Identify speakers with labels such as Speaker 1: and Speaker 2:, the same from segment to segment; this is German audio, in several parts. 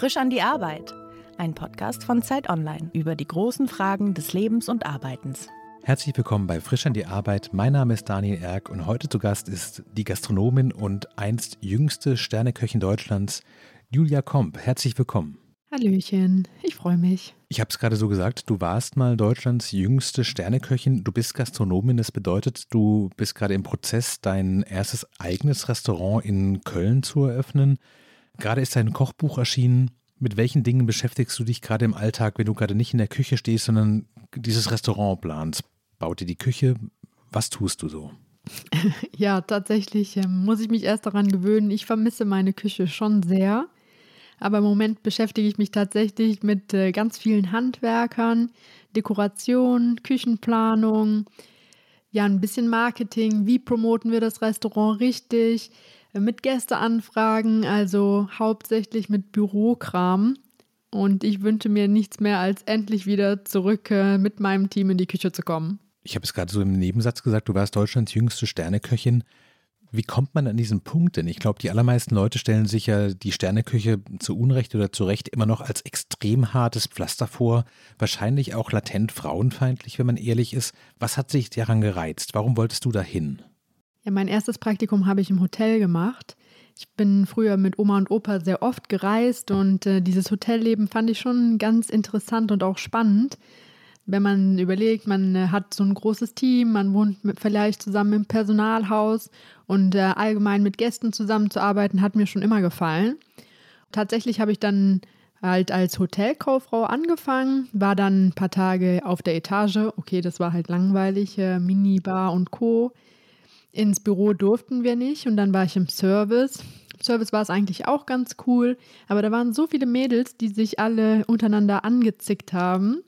Speaker 1: Frisch an die Arbeit. Ein Podcast von Zeit Online über die großen Fragen des Lebens und Arbeitens.
Speaker 2: Herzlich willkommen bei Frisch an die Arbeit. Mein Name ist Daniel Erck und heute zu Gast ist die Gastronomin und einst jüngste Sterneköchin Deutschlands, Julia Komp. Herzlich willkommen.
Speaker 3: Hallöchen, ich freue mich.
Speaker 2: Ich habe es gerade so gesagt, du warst mal Deutschlands jüngste Sterneköchin. Du bist Gastronomin, das bedeutet, du bist gerade im Prozess, dein erstes eigenes Restaurant in Köln zu eröffnen. Gerade ist dein Kochbuch erschienen. Mit welchen Dingen beschäftigst du dich gerade im Alltag, wenn du gerade nicht in der Küche stehst, sondern dieses Restaurant planst? Baut dir die Küche? Was tust du so?
Speaker 3: Ja, tatsächlich ähm, muss ich mich erst daran gewöhnen. Ich vermisse meine Küche schon sehr. Aber im Moment beschäftige ich mich tatsächlich mit äh, ganz vielen Handwerkern, Dekoration, Küchenplanung, ja, ein bisschen Marketing. Wie promoten wir das Restaurant richtig? Mit Gästeanfragen, also hauptsächlich mit Bürokram. Und ich wünsche mir nichts mehr, als endlich wieder zurück äh, mit meinem Team in die Küche zu kommen.
Speaker 2: Ich habe es gerade so im Nebensatz gesagt, du warst Deutschlands jüngste Sterneköchin. Wie kommt man an diesen Punkt denn? Ich glaube, die allermeisten Leute stellen sich ja die Sterneküche zu Unrecht oder zu Recht immer noch als extrem hartes Pflaster vor. Wahrscheinlich auch latent frauenfeindlich, wenn man ehrlich ist. Was hat sich daran gereizt? Warum wolltest du dahin?
Speaker 3: Ja, mein erstes Praktikum habe ich im Hotel gemacht. Ich bin früher mit Oma und Opa sehr oft gereist und äh, dieses Hotelleben fand ich schon ganz interessant und auch spannend. Wenn man überlegt, man äh, hat so ein großes Team, man wohnt mit, vielleicht zusammen im Personalhaus und äh, allgemein mit Gästen zusammenzuarbeiten, hat mir schon immer gefallen. Tatsächlich habe ich dann halt als Hotelkauffrau angefangen, war dann ein paar Tage auf der Etage. Okay, das war halt langweilig, äh, Minibar und Co. Ins Büro durften wir nicht und dann war ich im Service. Im Service war es eigentlich auch ganz cool, aber da waren so viele Mädels, die sich alle untereinander angezickt haben.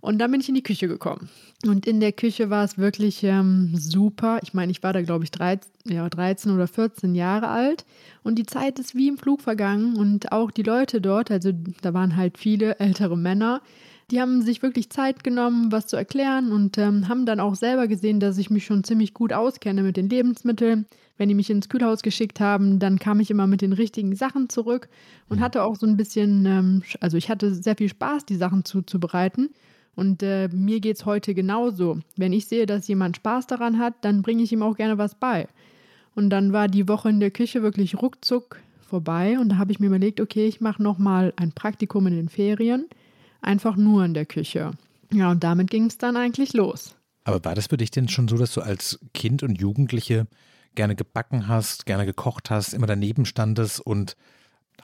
Speaker 3: Und dann bin ich in die Küche gekommen. Und in der Küche war es wirklich ähm, super. Ich meine, ich war da, glaube ich, 13, ja, 13 oder 14 Jahre alt. Und die Zeit ist wie im Flug vergangen. Und auch die Leute dort, also da waren halt viele ältere Männer, die haben sich wirklich Zeit genommen, was zu erklären und ähm, haben dann auch selber gesehen, dass ich mich schon ziemlich gut auskenne mit den Lebensmitteln. Wenn die mich ins Kühlhaus geschickt haben, dann kam ich immer mit den richtigen Sachen zurück und hatte auch so ein bisschen, ähm, also ich hatte sehr viel Spaß, die Sachen zuzubereiten. Und äh, mir geht es heute genauso. Wenn ich sehe, dass jemand Spaß daran hat, dann bringe ich ihm auch gerne was bei. Und dann war die Woche in der Küche wirklich ruckzuck vorbei und da habe ich mir überlegt, okay, ich mache nochmal ein Praktikum in den Ferien einfach nur in der Küche. Ja, und damit ging es dann eigentlich los.
Speaker 2: Aber war das für dich denn schon so, dass du als Kind und Jugendliche gerne gebacken hast, gerne gekocht hast, immer daneben standest und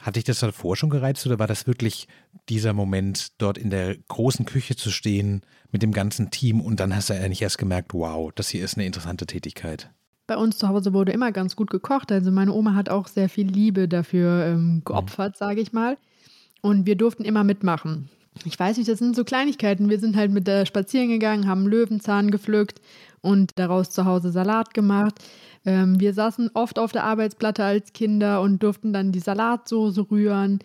Speaker 2: hat dich das davor schon gereizt oder war das wirklich dieser Moment, dort in der großen Küche zu stehen mit dem ganzen Team und dann hast du eigentlich erst gemerkt, wow, das hier ist eine interessante Tätigkeit?
Speaker 3: Bei uns zu Hause wurde immer ganz gut gekocht. Also meine Oma hat auch sehr viel Liebe dafür ähm, geopfert, mhm. sage ich mal. Und wir durften immer mitmachen ich weiß nicht, das sind so Kleinigkeiten. Wir sind halt mit der spazieren gegangen, haben Löwenzahn gepflückt und daraus zu Hause Salat gemacht. Ähm, wir saßen oft auf der Arbeitsplatte als Kinder und durften dann die Salatsoße rühren.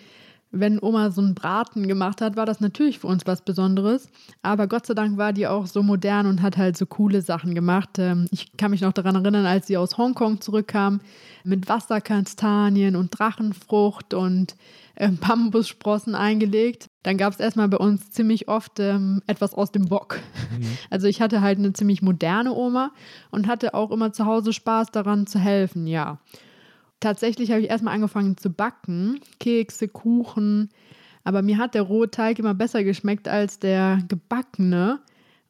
Speaker 3: Wenn Oma so einen Braten gemacht hat, war das natürlich für uns was Besonderes. Aber Gott sei Dank war die auch so modern und hat halt so coole Sachen gemacht. Ähm, ich kann mich noch daran erinnern, als sie aus Hongkong zurückkam mit Wasserkastanien und Drachenfrucht und äh, Bambussprossen eingelegt. Dann gab es erstmal bei uns ziemlich oft ähm, etwas aus dem Bock. Mhm. Also ich hatte halt eine ziemlich moderne Oma und hatte auch immer zu Hause Spaß daran zu helfen, ja. Tatsächlich habe ich erstmal angefangen zu backen, Kekse, Kuchen, aber mir hat der rohe Teig immer besser geschmeckt als der gebackene.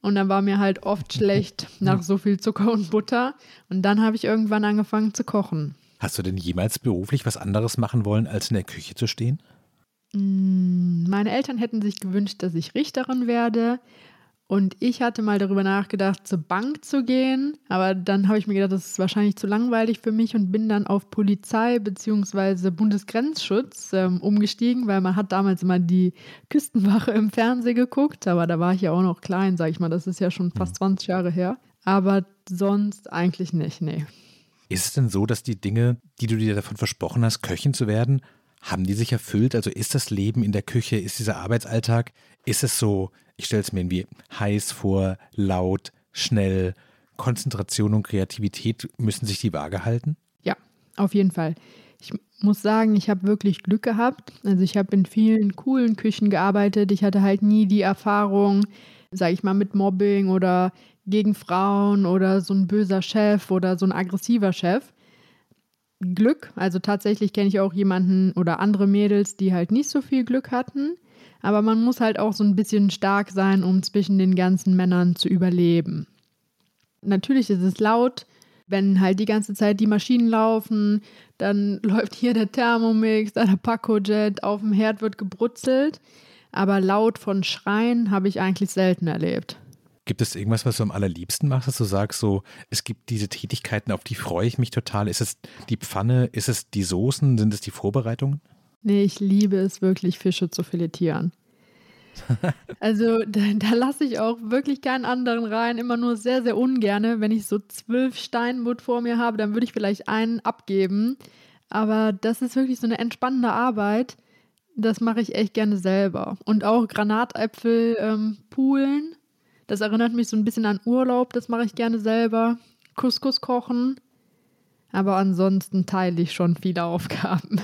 Speaker 3: Und dann war mir halt oft schlecht nach so viel Zucker und Butter. Und dann habe ich irgendwann angefangen zu kochen.
Speaker 2: Hast du denn jemals beruflich was anderes machen wollen, als in der Küche zu stehen?
Speaker 3: Mm, meine Eltern hätten sich gewünscht, dass ich Richterin werde. Und ich hatte mal darüber nachgedacht, zur Bank zu gehen. Aber dann habe ich mir gedacht, das ist wahrscheinlich zu langweilig für mich und bin dann auf Polizei bzw. Bundesgrenzschutz ähm, umgestiegen, weil man hat damals immer die Küstenwache im Fernsehen geguckt. Aber da war ich ja auch noch klein, sage ich mal. Das ist ja schon fast 20 hm. Jahre her. Aber sonst eigentlich nicht, nee.
Speaker 2: Ist es denn so, dass die Dinge, die du dir davon versprochen hast, Köchin zu werden, haben die sich erfüllt? Also ist das Leben in der Küche, ist dieser Arbeitsalltag, ist es so, ich stelle es mir irgendwie heiß vor, laut, schnell, Konzentration und Kreativität, müssen sich die Waage halten?
Speaker 3: Ja, auf jeden Fall. Ich muss sagen, ich habe wirklich Glück gehabt. Also ich habe in vielen coolen Küchen gearbeitet. Ich hatte halt nie die Erfahrung, sage ich mal, mit Mobbing oder gegen Frauen oder so ein böser Chef oder so ein aggressiver Chef. Glück, also tatsächlich kenne ich auch jemanden oder andere Mädels, die halt nicht so viel Glück hatten. Aber man muss halt auch so ein bisschen stark sein, um zwischen den ganzen Männern zu überleben. Natürlich ist es laut, wenn halt die ganze Zeit die Maschinen laufen, dann läuft hier der Thermomix, da der Pacojet, auf dem Herd wird gebrutzelt. Aber laut von Schreien habe ich eigentlich selten erlebt.
Speaker 2: Gibt es irgendwas, was du am allerliebsten machst, dass du sagst, so, es gibt diese Tätigkeiten, auf die freue ich mich total? Ist es die Pfanne? Ist es die Soßen? Sind es die Vorbereitungen?
Speaker 3: Nee, ich liebe es wirklich, Fische zu filetieren. also da, da lasse ich auch wirklich keinen anderen rein, immer nur sehr, sehr ungerne. Wenn ich so zwölf Steinbutt vor mir habe, dann würde ich vielleicht einen abgeben. Aber das ist wirklich so eine entspannende Arbeit. Das mache ich echt gerne selber. Und auch Granatäpfel ähm, poolen. Das erinnert mich so ein bisschen an Urlaub. Das mache ich gerne selber. Couscous kochen. Aber ansonsten teile ich schon viele Aufgaben.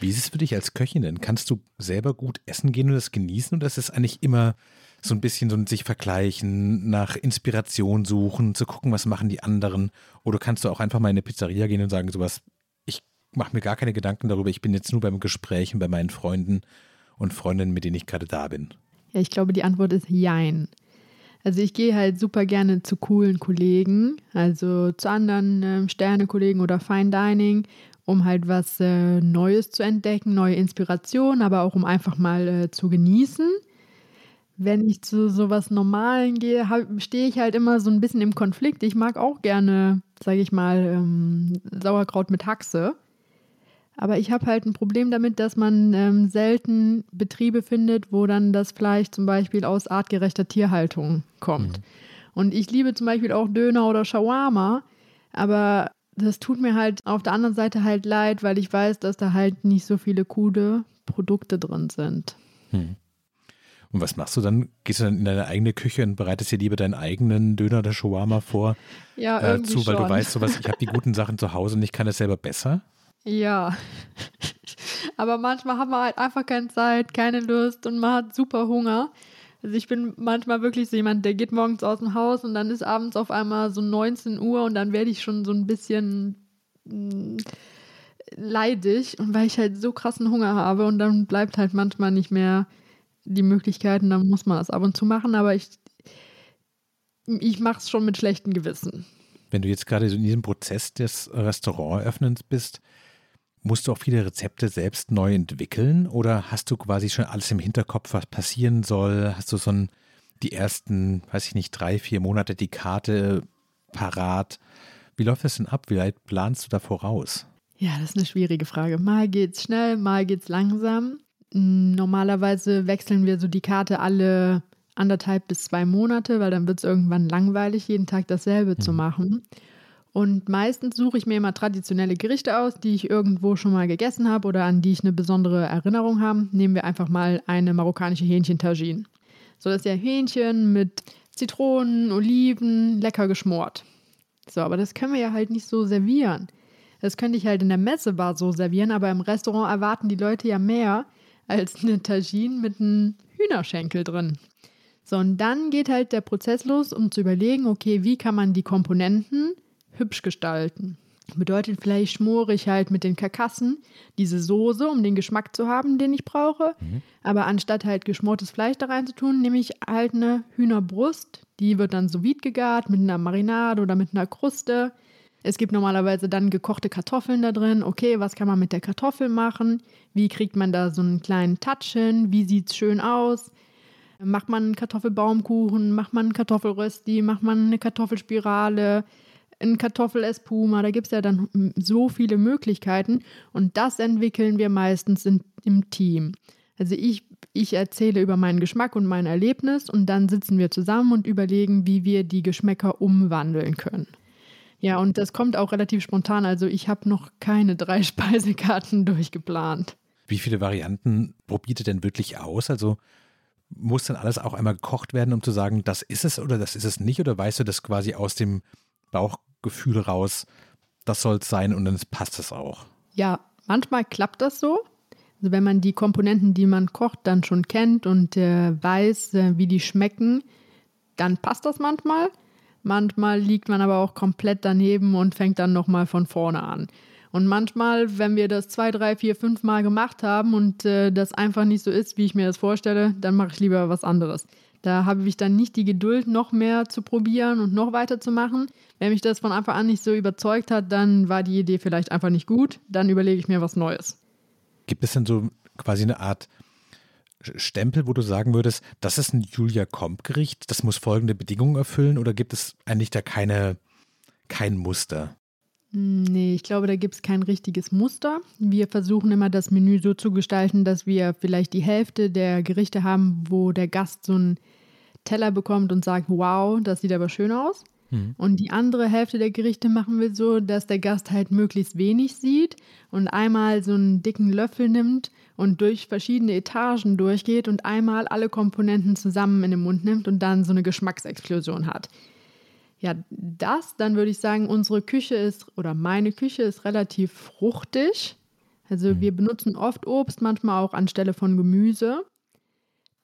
Speaker 2: Wie ist es für dich als Köchin denn? Kannst du selber gut essen gehen und das genießen oder ist es eigentlich immer so ein bisschen so ein sich vergleichen, nach Inspiration suchen, zu gucken, was machen die anderen? Oder kannst du auch einfach mal in eine Pizzeria gehen und sagen, sowas, ich mache mir gar keine Gedanken darüber, ich bin jetzt nur beim Gespräch bei meinen Freunden und Freundinnen, mit denen ich gerade da bin?
Speaker 3: Ja, ich glaube, die Antwort ist Jein. Also ich gehe halt super gerne zu coolen Kollegen, also zu anderen äh, Sternekollegen oder Fine Dining um halt was äh, Neues zu entdecken, neue Inspiration, aber auch um einfach mal äh, zu genießen. Wenn ich zu sowas Normalen gehe, stehe ich halt immer so ein bisschen im Konflikt. Ich mag auch gerne, sage ich mal, ähm, Sauerkraut mit Haxe. Aber ich habe halt ein Problem damit, dass man ähm, selten Betriebe findet, wo dann das Fleisch zum Beispiel aus artgerechter Tierhaltung kommt. Mhm. Und ich liebe zum Beispiel auch Döner oder Shawarma, aber das tut mir halt auf der anderen Seite halt leid, weil ich weiß, dass da halt nicht so viele coole Produkte drin sind. Hm.
Speaker 2: Und was machst du dann? Gehst du dann in deine eigene Küche und bereitest dir lieber deinen eigenen Döner oder Shawarma vor?
Speaker 3: Ja, äh, zu,
Speaker 2: weil
Speaker 3: schon.
Speaker 2: du weißt, sowas, ich habe die guten Sachen zu Hause und ich kann es selber besser?
Speaker 3: Ja. Aber manchmal hat man halt einfach keine Zeit, keine Lust und man hat super Hunger. Also ich bin manchmal wirklich so jemand, der geht morgens aus dem Haus und dann ist abends auf einmal so 19 Uhr und dann werde ich schon so ein bisschen mm, leidig und weil ich halt so krassen Hunger habe und dann bleibt halt manchmal nicht mehr die Möglichkeit und dann muss man das ab und zu machen, aber ich, ich mache es schon mit schlechtem Gewissen.
Speaker 2: Wenn du jetzt gerade so in diesem Prozess des Restauranteröffnens bist, Musst du auch viele Rezepte selbst neu entwickeln oder hast du quasi schon alles im Hinterkopf, was passieren soll? Hast du so ein, die ersten, weiß ich nicht, drei, vier Monate die Karte parat? Wie läuft das denn ab? Wie weit planst du da voraus?
Speaker 3: Ja, das ist eine schwierige Frage. Mal geht's schnell, mal geht's langsam. Normalerweise wechseln wir so die Karte alle anderthalb bis zwei Monate, weil dann wird es irgendwann langweilig, jeden Tag dasselbe mhm. zu machen. Und meistens suche ich mir immer traditionelle Gerichte aus, die ich irgendwo schon mal gegessen habe oder an die ich eine besondere Erinnerung habe. Nehmen wir einfach mal eine marokkanische Hähnchen-Tagine. So, das ist ja Hähnchen mit Zitronen, Oliven, lecker geschmort. So, aber das können wir ja halt nicht so servieren. Das könnte ich halt in der Messebar so servieren, aber im Restaurant erwarten die Leute ja mehr als eine Tagine mit einem Hühnerschenkel drin. So, und dann geht halt der Prozess los, um zu überlegen, okay, wie kann man die Komponenten hübsch gestalten. Bedeutet, vielleicht schmore ich halt mit den Karkassen diese Soße, um den Geschmack zu haben, den ich brauche. Mhm. Aber anstatt halt geschmortes Fleisch da rein zu tun, nehme ich halt eine Hühnerbrust. Die wird dann so vide gegart mit einer Marinade oder mit einer Kruste. Es gibt normalerweise dann gekochte Kartoffeln da drin. Okay, was kann man mit der Kartoffel machen? Wie kriegt man da so einen kleinen Touch hin? Wie sieht es schön aus? Macht man einen Kartoffelbaumkuchen? Macht man einen Kartoffelrösti? Macht man eine Kartoffelspirale? Ein Kartoffelespuma, da gibt es ja dann so viele Möglichkeiten und das entwickeln wir meistens in, im Team. Also ich, ich erzähle über meinen Geschmack und mein Erlebnis und dann sitzen wir zusammen und überlegen, wie wir die Geschmäcker umwandeln können. Ja, und das kommt auch relativ spontan. Also ich habe noch keine drei Speisekarten durchgeplant.
Speaker 2: Wie viele Varianten probiert ihr denn wirklich aus? Also muss dann alles auch einmal gekocht werden, um zu sagen, das ist es oder das ist es nicht? Oder weißt du das quasi aus dem Bauch, Gefühl raus, das soll es sein und dann passt es auch.
Speaker 3: Ja, manchmal klappt das so. Also wenn man die Komponenten, die man kocht, dann schon kennt und äh, weiß, äh, wie die schmecken, dann passt das manchmal. Manchmal liegt man aber auch komplett daneben und fängt dann nochmal von vorne an. Und manchmal, wenn wir das zwei, drei, vier, fünf Mal gemacht haben und äh, das einfach nicht so ist, wie ich mir das vorstelle, dann mache ich lieber was anderes. Da habe ich dann nicht die Geduld, noch mehr zu probieren und noch weiterzumachen. Wenn mich das von Anfang an nicht so überzeugt hat, dann war die Idee vielleicht einfach nicht gut. Dann überlege ich mir was Neues.
Speaker 2: Gibt es denn so quasi eine Art Stempel, wo du sagen würdest, das ist ein Julia Komp-Gericht, das muss folgende Bedingungen erfüllen oder gibt es eigentlich da keine, kein Muster?
Speaker 3: Nee, ich glaube, da gibt es kein richtiges Muster. Wir versuchen immer das Menü so zu gestalten, dass wir vielleicht die Hälfte der Gerichte haben, wo der Gast so einen Teller bekommt und sagt, wow, das sieht aber schön aus. Mhm. Und die andere Hälfte der Gerichte machen wir so, dass der Gast halt möglichst wenig sieht und einmal so einen dicken Löffel nimmt und durch verschiedene Etagen durchgeht und einmal alle Komponenten zusammen in den Mund nimmt und dann so eine Geschmacksexplosion hat. Ja, das, dann würde ich sagen, unsere Küche ist oder meine Küche ist relativ fruchtig. Also mhm. wir benutzen oft Obst, manchmal auch anstelle von Gemüse.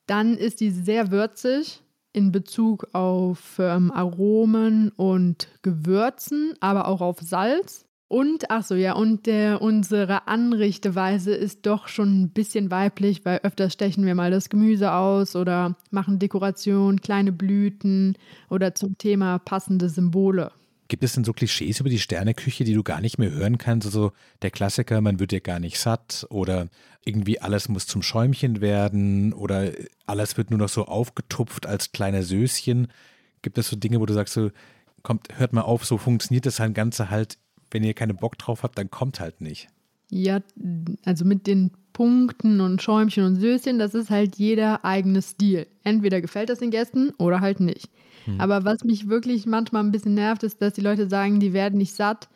Speaker 3: Dann ist die sehr würzig in Bezug auf ähm, Aromen und Gewürzen, aber auch auf Salz. Und, ach so, ja, und der, unsere Anrichteweise ist doch schon ein bisschen weiblich, weil öfters stechen wir mal das Gemüse aus oder machen Dekoration, kleine Blüten oder zum Thema passende Symbole.
Speaker 2: Gibt es denn so Klischees über die Sterneküche, die du gar nicht mehr hören kannst? Also der Klassiker, man wird ja gar nicht satt oder irgendwie alles muss zum Schäumchen werden oder alles wird nur noch so aufgetupft als kleine Söschen. Gibt es so Dinge, wo du sagst, so, kommt, hört mal auf, so funktioniert das Ganze halt wenn ihr keinen Bock drauf habt, dann kommt halt nicht.
Speaker 3: Ja, also mit den Punkten und Schäumchen und Söschen, das ist halt jeder eigene Stil. Entweder gefällt das den Gästen oder halt nicht. Hm. Aber was mich wirklich manchmal ein bisschen nervt, ist, dass die Leute sagen, die werden nicht satt.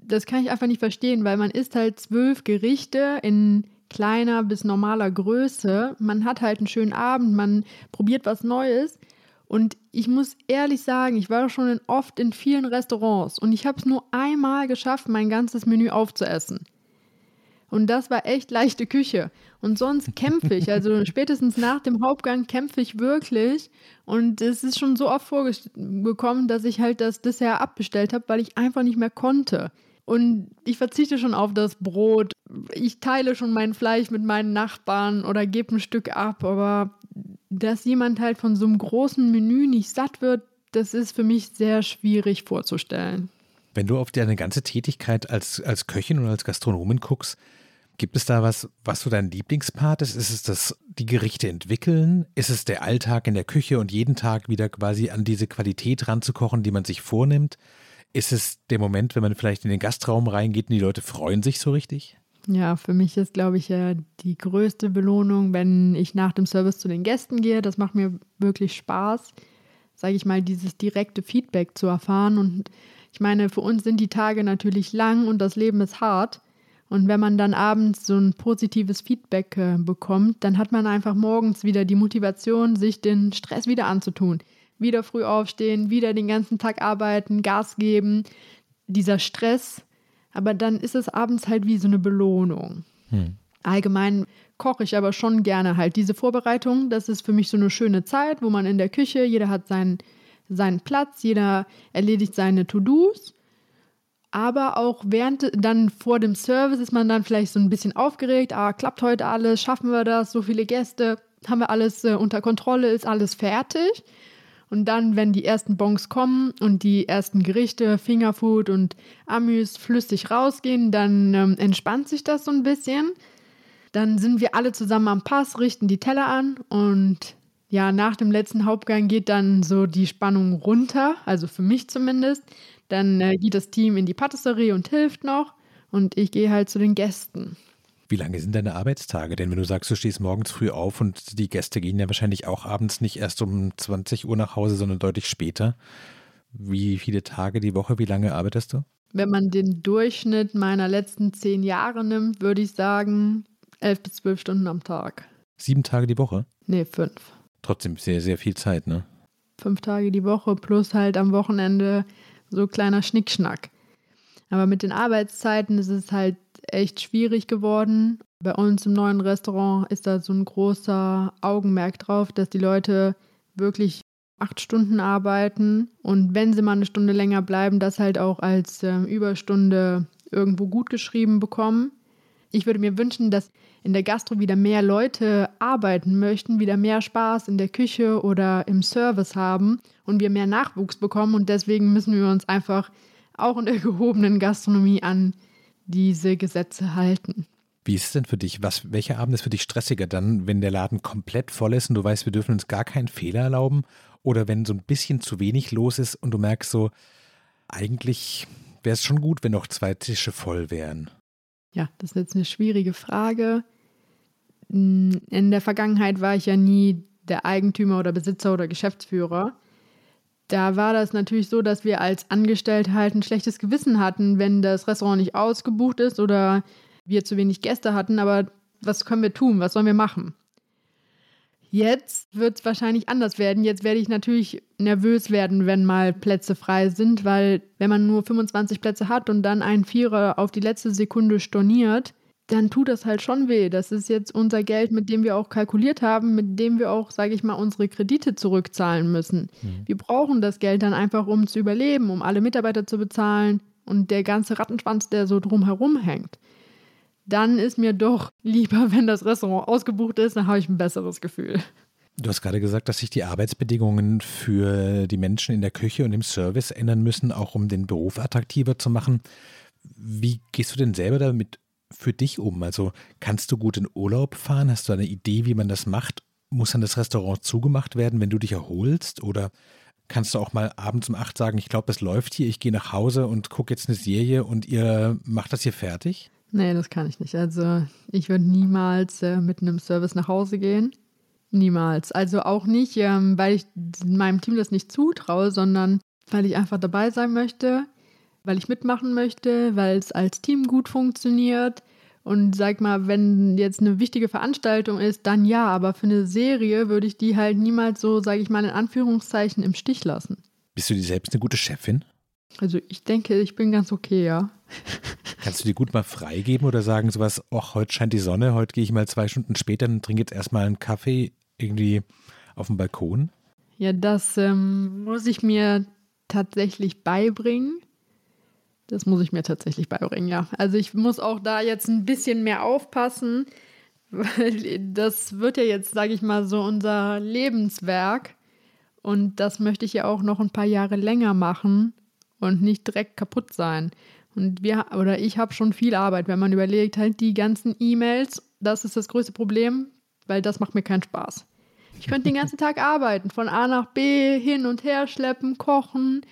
Speaker 3: Das kann ich einfach nicht verstehen, weil man isst halt zwölf Gerichte in kleiner bis normaler Größe. Man hat halt einen schönen Abend, man probiert was Neues. Und ich muss ehrlich sagen, ich war schon in, oft in vielen Restaurants und ich habe es nur einmal geschafft, mein ganzes Menü aufzuessen. Und das war echt leichte Küche. Und sonst kämpfe ich. Also spätestens nach dem Hauptgang kämpfe ich wirklich. Und es ist schon so oft vorgekommen, dass ich halt das Dessert abbestellt habe, weil ich einfach nicht mehr konnte. Und ich verzichte schon auf das Brot. Ich teile schon mein Fleisch mit meinen Nachbarn oder gebe ein Stück ab. Aber dass jemand halt von so einem großen Menü nicht satt wird, das ist für mich sehr schwierig vorzustellen.
Speaker 2: Wenn du auf deine ganze Tätigkeit als, als Köchin und als Gastronomin guckst, gibt es da was, was so dein Lieblingspart ist? Ist es das, die Gerichte entwickeln? Ist es der Alltag in der Küche und jeden Tag wieder quasi an diese Qualität ranzukochen, die man sich vornimmt? Ist es der Moment, wenn man vielleicht in den Gastraum reingeht und die Leute freuen sich so richtig?
Speaker 3: Ja, für mich ist, glaube ich, ja die größte Belohnung, wenn ich nach dem Service zu den Gästen gehe. Das macht mir wirklich Spaß, sage ich mal, dieses direkte Feedback zu erfahren. Und ich meine, für uns sind die Tage natürlich lang und das Leben ist hart. Und wenn man dann abends so ein positives Feedback äh, bekommt, dann hat man einfach morgens wieder die Motivation, sich den Stress wieder anzutun. Wieder früh aufstehen, wieder den ganzen Tag arbeiten, Gas geben. Dieser Stress, aber dann ist es abends halt wie so eine Belohnung. Hm. Allgemein koche ich aber schon gerne halt diese Vorbereitung. Das ist für mich so eine schöne Zeit, wo man in der Küche, jeder hat seinen, seinen Platz, jeder erledigt seine To-Dos. Aber auch während, dann vor dem Service ist man dann vielleicht so ein bisschen aufgeregt. Ah, klappt heute alles? Schaffen wir das? So viele Gäste? Haben wir alles äh, unter Kontrolle? Ist alles fertig? Und dann, wenn die ersten Bons kommen und die ersten Gerichte, Fingerfood und Amüs flüssig rausgehen, dann ähm, entspannt sich das so ein bisschen. Dann sind wir alle zusammen am Pass, richten die Teller an und ja, nach dem letzten Hauptgang geht dann so die Spannung runter, also für mich zumindest. Dann äh, geht das Team in die Patisserie und hilft noch und ich gehe halt zu den Gästen.
Speaker 2: Wie lange sind deine Arbeitstage? Denn wenn du sagst, du stehst morgens früh auf und die Gäste gehen ja wahrscheinlich auch abends nicht erst um 20 Uhr nach Hause, sondern deutlich später. Wie viele Tage die Woche, wie lange arbeitest du?
Speaker 3: Wenn man den Durchschnitt meiner letzten zehn Jahre nimmt, würde ich sagen elf bis zwölf Stunden am Tag.
Speaker 2: Sieben Tage die Woche?
Speaker 3: Nee, fünf.
Speaker 2: Trotzdem sehr, sehr viel Zeit, ne?
Speaker 3: Fünf Tage die Woche plus halt am Wochenende so kleiner Schnickschnack. Aber mit den Arbeitszeiten ist es halt echt schwierig geworden. Bei uns im neuen Restaurant ist da so ein großer Augenmerk drauf, dass die Leute wirklich acht Stunden arbeiten und wenn sie mal eine Stunde länger bleiben, das halt auch als äh, Überstunde irgendwo gut geschrieben bekommen. Ich würde mir wünschen, dass in der Gastro wieder mehr Leute arbeiten möchten, wieder mehr Spaß in der Küche oder im Service haben und wir mehr Nachwuchs bekommen. Und deswegen müssen wir uns einfach auch in der gehobenen Gastronomie an diese Gesetze halten.
Speaker 2: Wie ist es denn für dich? Was, welcher Abend ist für dich stressiger dann, wenn der Laden komplett voll ist und du weißt, wir dürfen uns gar keinen Fehler erlauben? Oder wenn so ein bisschen zu wenig los ist und du merkst so, eigentlich wäre es schon gut, wenn noch zwei Tische voll wären?
Speaker 3: Ja, das ist jetzt eine schwierige Frage. In der Vergangenheit war ich ja nie der Eigentümer oder Besitzer oder Geschäftsführer. Da war das natürlich so, dass wir als Angestellte halt ein schlechtes Gewissen hatten, wenn das Restaurant nicht ausgebucht ist oder wir zu wenig Gäste hatten. Aber was können wir tun? Was sollen wir machen? Jetzt wird es wahrscheinlich anders werden. Jetzt werde ich natürlich nervös werden, wenn mal Plätze frei sind, weil wenn man nur 25 Plätze hat und dann einen Vierer auf die letzte Sekunde storniert, dann tut das halt schon weh. Das ist jetzt unser Geld, mit dem wir auch kalkuliert haben, mit dem wir auch, sage ich mal, unsere Kredite zurückzahlen müssen. Mhm. Wir brauchen das Geld dann einfach, um zu überleben, um alle Mitarbeiter zu bezahlen und der ganze Rattenschwanz, der so drumherum hängt dann ist mir doch lieber, wenn das Restaurant ausgebucht ist, dann habe ich ein besseres Gefühl.
Speaker 2: Du hast gerade gesagt, dass sich die Arbeitsbedingungen für die Menschen in der Küche und im Service ändern müssen, auch um den Beruf attraktiver zu machen. Wie gehst du denn selber damit für dich um? Also kannst du gut in Urlaub fahren? Hast du eine Idee, wie man das macht? Muss dann das Restaurant zugemacht werden, wenn du dich erholst? Oder kannst du auch mal abends um acht sagen, ich glaube, es läuft hier, ich gehe nach Hause und gucke jetzt eine Serie und ihr macht das hier fertig?
Speaker 3: Nee, das kann ich nicht. Also ich würde niemals äh, mit einem Service nach Hause gehen. Niemals. Also auch nicht, ähm, weil ich meinem Team das nicht zutraue, sondern weil ich einfach dabei sein möchte, weil ich mitmachen möchte, weil es als Team gut funktioniert. Und sag mal, wenn jetzt eine wichtige Veranstaltung ist, dann ja, aber für eine Serie würde ich die halt niemals so, sage ich mal, in Anführungszeichen im Stich lassen.
Speaker 2: Bist du dir selbst eine gute Chefin?
Speaker 3: Also ich denke, ich bin ganz okay, ja.
Speaker 2: Kannst du dir gut mal freigeben oder sagen sowas, ach, heute scheint die Sonne, heute gehe ich mal zwei Stunden später und trinke jetzt erstmal einen Kaffee irgendwie auf dem Balkon?
Speaker 3: Ja, das ähm, muss ich mir tatsächlich beibringen. Das muss ich mir tatsächlich beibringen, ja. Also ich muss auch da jetzt ein bisschen mehr aufpassen, weil das wird ja jetzt, sage ich mal, so unser Lebenswerk. Und das möchte ich ja auch noch ein paar Jahre länger machen und nicht direkt kaputt sein. Und wir oder ich habe schon viel Arbeit, wenn man überlegt, halt die ganzen E-Mails, das ist das größte Problem, weil das macht mir keinen Spaß. Ich könnte den ganzen Tag arbeiten, von A nach B, hin und her schleppen, kochen,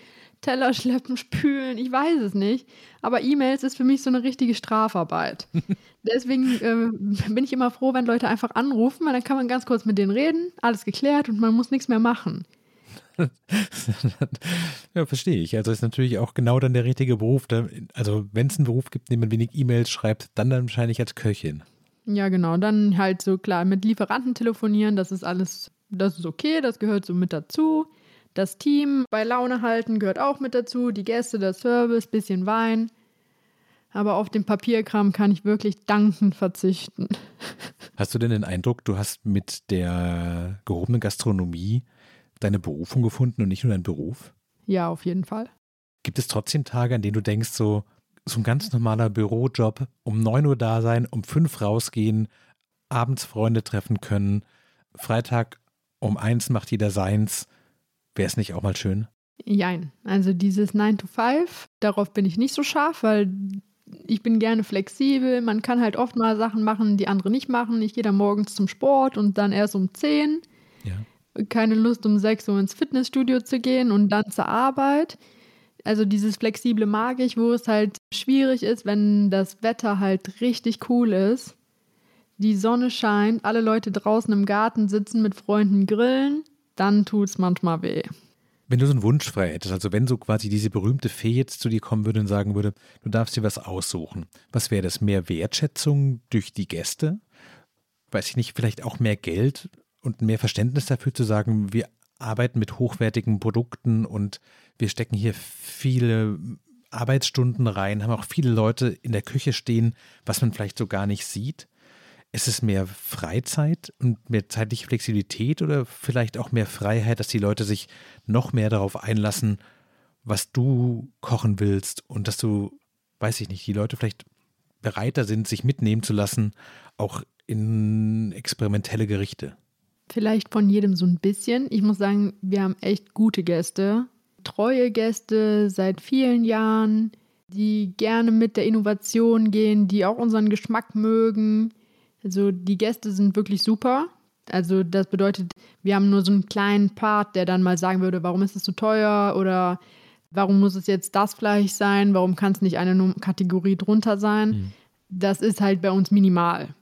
Speaker 3: Teller schleppen, spülen, ich weiß es nicht. Aber E-Mails ist für mich so eine richtige Strafarbeit. Deswegen äh, bin ich immer froh, wenn Leute einfach anrufen, weil dann kann man ganz kurz mit denen reden, alles geklärt und man muss nichts mehr machen.
Speaker 2: ja, verstehe ich. Also ist natürlich auch genau dann der richtige Beruf. Also wenn es einen Beruf gibt, den man wenig E-Mails schreibt, dann dann wahrscheinlich als Köchin.
Speaker 3: Ja, genau. Dann halt so klar mit Lieferanten telefonieren, das ist alles, das ist okay, das gehört so mit dazu. Das Team bei Laune halten gehört auch mit dazu. Die Gäste, der Service, bisschen Wein. Aber auf den Papierkram kann ich wirklich dankend verzichten.
Speaker 2: Hast du denn den Eindruck, du hast mit der gehobenen Gastronomie deine Berufung gefunden und nicht nur deinen Beruf?
Speaker 3: Ja, auf jeden Fall.
Speaker 2: Gibt es trotzdem Tage, an denen du denkst, so, so ein ganz normaler Bürojob, um 9 Uhr da sein, um 5 rausgehen, abends Freunde treffen können, Freitag um 1 macht jeder seins. Wäre es nicht auch mal schön?
Speaker 3: Jein. Also dieses 9 to 5, darauf bin ich nicht so scharf, weil ich bin gerne flexibel. Man kann halt oft mal Sachen machen, die andere nicht machen. Ich gehe dann morgens zum Sport und dann erst um 10. Ja keine Lust, um 6 Uhr ins Fitnessstudio zu gehen und dann zur Arbeit. Also dieses Flexible mag ich, wo es halt schwierig ist, wenn das Wetter halt richtig cool ist. Die Sonne scheint, alle Leute draußen im Garten sitzen mit Freunden grillen, dann tut es manchmal weh.
Speaker 2: Wenn du so einen Wunsch frei hättest, also wenn so quasi diese berühmte Fee jetzt zu dir kommen würde und sagen würde, du darfst dir was aussuchen, was wäre das? Mehr Wertschätzung durch die Gäste? Weiß ich nicht, vielleicht auch mehr Geld? und mehr Verständnis dafür zu sagen, wir arbeiten mit hochwertigen Produkten und wir stecken hier viele Arbeitsstunden rein, haben auch viele Leute in der Küche stehen, was man vielleicht so gar nicht sieht. Ist es mehr Freizeit und mehr zeitliche Flexibilität oder vielleicht auch mehr Freiheit, dass die Leute sich noch mehr darauf einlassen, was du kochen willst und dass du, weiß ich nicht, die Leute vielleicht bereiter sind, sich mitnehmen zu lassen, auch in experimentelle Gerichte?
Speaker 3: Vielleicht von jedem so ein bisschen. Ich muss sagen, wir haben echt gute Gäste, treue Gäste seit vielen Jahren, die gerne mit der Innovation gehen, die auch unseren Geschmack mögen. Also die Gäste sind wirklich super. Also das bedeutet, wir haben nur so einen kleinen Part, der dann mal sagen würde, warum ist es zu teuer oder warum muss es jetzt das Fleisch sein, warum kann es nicht eine Kategorie drunter sein. Mhm. Das ist halt bei uns minimal.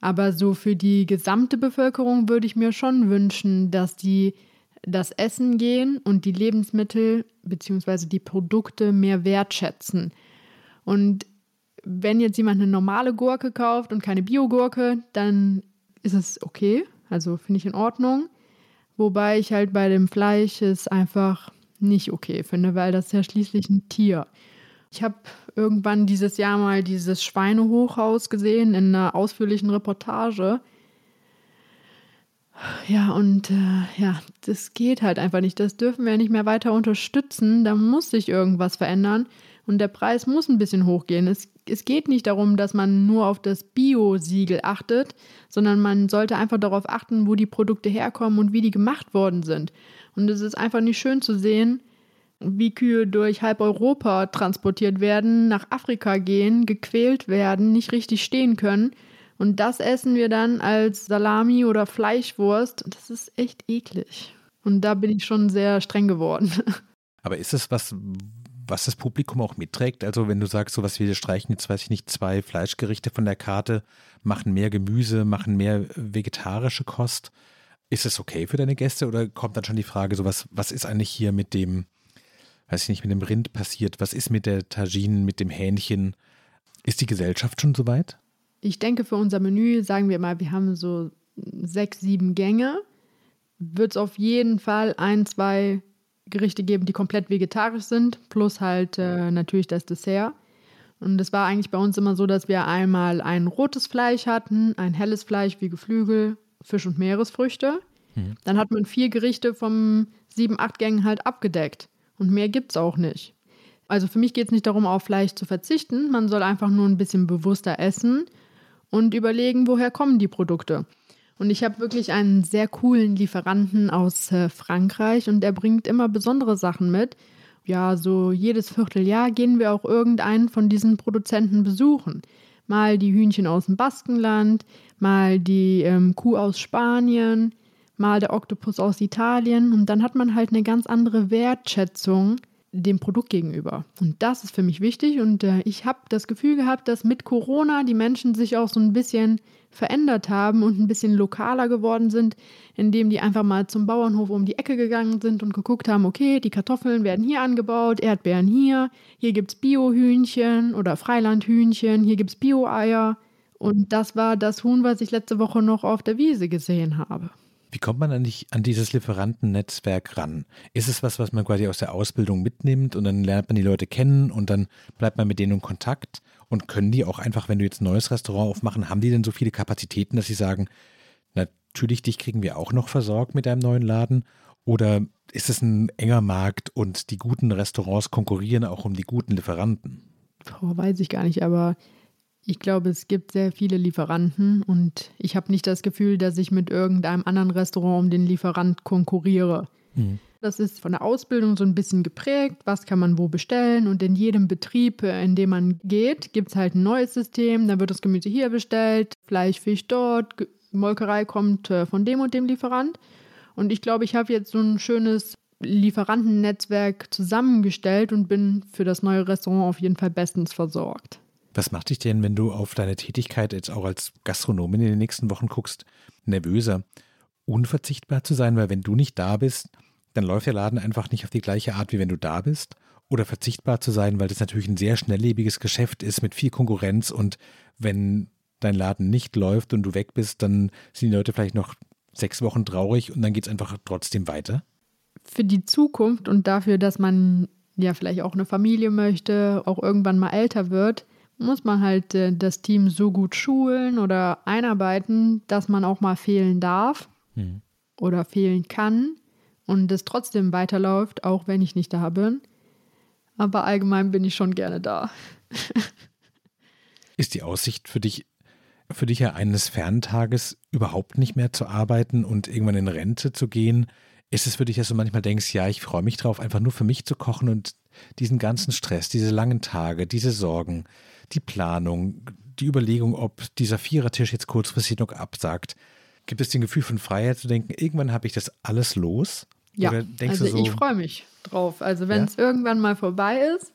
Speaker 3: Aber so für die gesamte Bevölkerung würde ich mir schon wünschen, dass die das Essen gehen und die Lebensmittel bzw. die Produkte mehr wertschätzen. Und wenn jetzt jemand eine normale Gurke kauft und keine Biogurke, dann ist es okay. Also finde ich in Ordnung. Wobei ich halt bei dem Fleisch es einfach nicht okay finde, weil das ist ja schließlich ein Tier. Ich habe irgendwann dieses Jahr mal dieses Schweinehochhaus gesehen in einer ausführlichen Reportage. Ja, und äh, ja, das geht halt einfach nicht. Das dürfen wir nicht mehr weiter unterstützen. Da muss sich irgendwas verändern. Und der Preis muss ein bisschen hochgehen. Es, es geht nicht darum, dass man nur auf das Bio-Siegel achtet, sondern man sollte einfach darauf achten, wo die Produkte herkommen und wie die gemacht worden sind. Und es ist einfach nicht schön zu sehen, wie Kühe durch halb Europa transportiert werden, nach Afrika gehen, gequält werden, nicht richtig stehen können. Und das essen wir dann als Salami oder Fleischwurst. Das ist echt eklig. Und da bin ich schon sehr streng geworden.
Speaker 2: Aber ist es was, was das Publikum auch mitträgt? Also wenn du sagst, so was wir streichen jetzt, weiß ich nicht, zwei Fleischgerichte von der Karte, machen mehr Gemüse, machen mehr vegetarische Kost. Ist es okay für deine Gäste oder kommt dann schon die Frage, so was, was ist eigentlich hier mit dem, weiß ich nicht, mit dem Rind passiert? Was ist mit der Tagine, mit dem Hähnchen? Ist die Gesellschaft schon soweit?
Speaker 3: Ich denke, für unser Menü, sagen wir mal, wir haben so sechs, sieben Gänge. Wird es auf jeden Fall ein, zwei Gerichte geben, die komplett vegetarisch sind, plus halt äh, natürlich das Dessert. Und es war eigentlich bei uns immer so, dass wir einmal ein rotes Fleisch hatten, ein helles Fleisch wie Geflügel, Fisch und Meeresfrüchte. Mhm. Dann hat man vier Gerichte vom sieben, acht Gängen halt abgedeckt. Und mehr gibt es auch nicht. Also für mich geht es nicht darum, auf Fleisch zu verzichten. Man soll einfach nur ein bisschen bewusster essen und überlegen, woher kommen die Produkte. Und ich habe wirklich einen sehr coolen Lieferanten aus äh, Frankreich und der bringt immer besondere Sachen mit. Ja, so jedes Vierteljahr gehen wir auch irgendeinen von diesen Produzenten besuchen. Mal die Hühnchen aus dem Baskenland, mal die ähm, Kuh aus Spanien, mal der Oktopus aus Italien und dann hat man halt eine ganz andere Wertschätzung dem Produkt gegenüber. Und das ist für mich wichtig und äh, ich habe das Gefühl gehabt, dass mit Corona die Menschen sich auch so ein bisschen verändert haben und ein bisschen lokaler geworden sind, indem die einfach mal zum Bauernhof um die Ecke gegangen sind und geguckt haben, okay, die Kartoffeln werden hier angebaut, Erdbeeren hier, hier gibt es Biohühnchen oder Freilandhühnchen, hier gibt es Bio-Eier. Und das war das Huhn, was ich letzte Woche noch auf der Wiese gesehen habe.
Speaker 2: Wie kommt man eigentlich an dieses Lieferantennetzwerk ran? Ist es was, was man quasi aus der Ausbildung mitnimmt und dann lernt man die Leute kennen und dann bleibt man mit denen in Kontakt? Und können die auch einfach, wenn du jetzt ein neues Restaurant aufmachen, haben die denn so viele Kapazitäten, dass sie sagen, natürlich, dich kriegen wir auch noch versorgt mit deinem neuen Laden? Oder ist es ein enger Markt und die guten Restaurants konkurrieren auch um die guten Lieferanten?
Speaker 3: Oh, weiß ich gar nicht, aber ich glaube, es gibt sehr viele Lieferanten und ich habe nicht das Gefühl, dass ich mit irgendeinem anderen Restaurant um den Lieferant konkurriere. Mhm. Das ist von der Ausbildung so ein bisschen geprägt, was kann man wo bestellen und in jedem Betrieb, äh, in dem man geht, gibt es halt ein neues System. Da wird das Gemüse hier bestellt, Fleisch, Fisch dort, Molkerei kommt äh, von dem und dem Lieferant. Und ich glaube, ich habe jetzt so ein schönes Lieferantennetzwerk zusammengestellt und bin für das neue Restaurant auf jeden Fall bestens versorgt.
Speaker 2: Was macht dich denn, wenn du auf deine Tätigkeit jetzt auch als Gastronomin in den nächsten Wochen guckst, nervöser? Unverzichtbar zu sein, weil wenn du nicht da bist, dann läuft der Laden einfach nicht auf die gleiche Art, wie wenn du da bist. Oder verzichtbar zu sein, weil das natürlich ein sehr schnelllebiges Geschäft ist mit viel Konkurrenz und wenn dein Laden nicht läuft und du weg bist, dann sind die Leute vielleicht noch sechs Wochen traurig und dann geht es einfach trotzdem weiter?
Speaker 3: Für die Zukunft und dafür, dass man ja vielleicht auch eine Familie möchte, auch irgendwann mal älter wird, muss man halt äh, das Team so gut schulen oder einarbeiten, dass man auch mal fehlen darf mhm. oder fehlen kann und es trotzdem weiterläuft, auch wenn ich nicht da bin. Aber allgemein bin ich schon gerne da.
Speaker 2: Ist die Aussicht für dich, für dich ja eines Ferntages überhaupt nicht mehr zu arbeiten und irgendwann in Rente zu gehen? Ist es für dich, dass du manchmal denkst, ja, ich freue mich drauf, einfach nur für mich zu kochen und diesen ganzen Stress, diese langen Tage, diese Sorgen, die Planung, die Überlegung, ob dieser Vierertisch jetzt kurzfristig noch absagt, gibt es den Gefühl von Freiheit zu denken, irgendwann habe ich das alles los?
Speaker 3: Ja, also so, ich freue mich drauf. Also wenn es ja? irgendwann mal vorbei ist,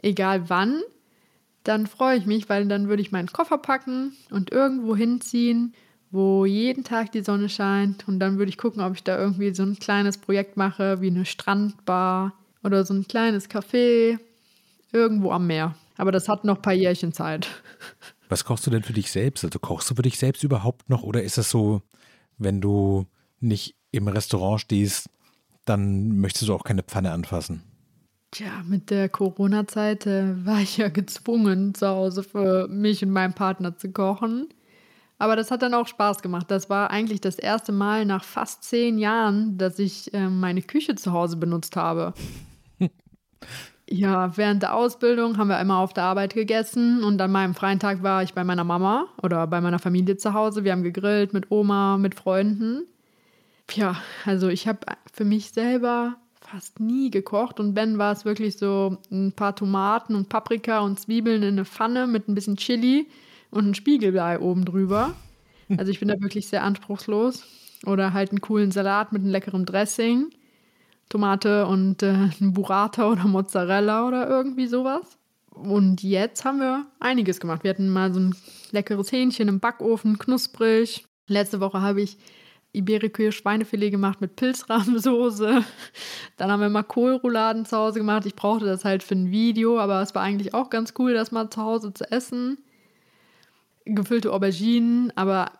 Speaker 3: egal wann, dann freue ich mich, weil dann würde ich meinen Koffer packen und irgendwo hinziehen, wo jeden Tag die Sonne scheint. Und dann würde ich gucken, ob ich da irgendwie so ein kleines Projekt mache, wie eine Strandbar oder so ein kleines Café irgendwo am Meer. Aber das hat noch ein paar Jährchen Zeit.
Speaker 2: Was kochst du denn für dich selbst? Also kochst du für dich selbst überhaupt noch oder ist es so, wenn du nicht im Restaurant stehst, dann möchtest du auch keine Pfanne anfassen?
Speaker 3: Tja, mit der Corona-Zeit äh, war ich ja gezwungen, zu Hause für mich und meinen Partner zu kochen. Aber das hat dann auch Spaß gemacht. Das war eigentlich das erste Mal nach fast zehn Jahren, dass ich äh, meine Küche zu Hause benutzt habe. ja, während der Ausbildung haben wir immer auf der Arbeit gegessen und an meinem freien Tag war ich bei meiner Mama oder bei meiner Familie zu Hause. Wir haben gegrillt mit Oma, mit Freunden. Ja, also ich habe für mich selber fast nie gekocht und wenn war es wirklich so ein paar Tomaten und Paprika und Zwiebeln in eine Pfanne mit ein bisschen Chili und ein Spiegelblei oben drüber. Also ich bin da wirklich sehr anspruchslos. Oder halt einen coolen Salat mit einem leckeren Dressing. Tomate und äh, ein Burrata oder Mozzarella oder irgendwie sowas. Und jetzt haben wir einiges gemacht. Wir hatten mal so ein leckeres Hähnchen im Backofen, knusprig. Letzte Woche habe ich Iberikühe Schweinefilet gemacht mit Pilzrahmsoße. Dann haben wir mal Kohlrouladen zu Hause gemacht. Ich brauchte das halt für ein Video, aber es war eigentlich auch ganz cool, das mal zu Hause zu essen. Gefüllte Auberginen, aber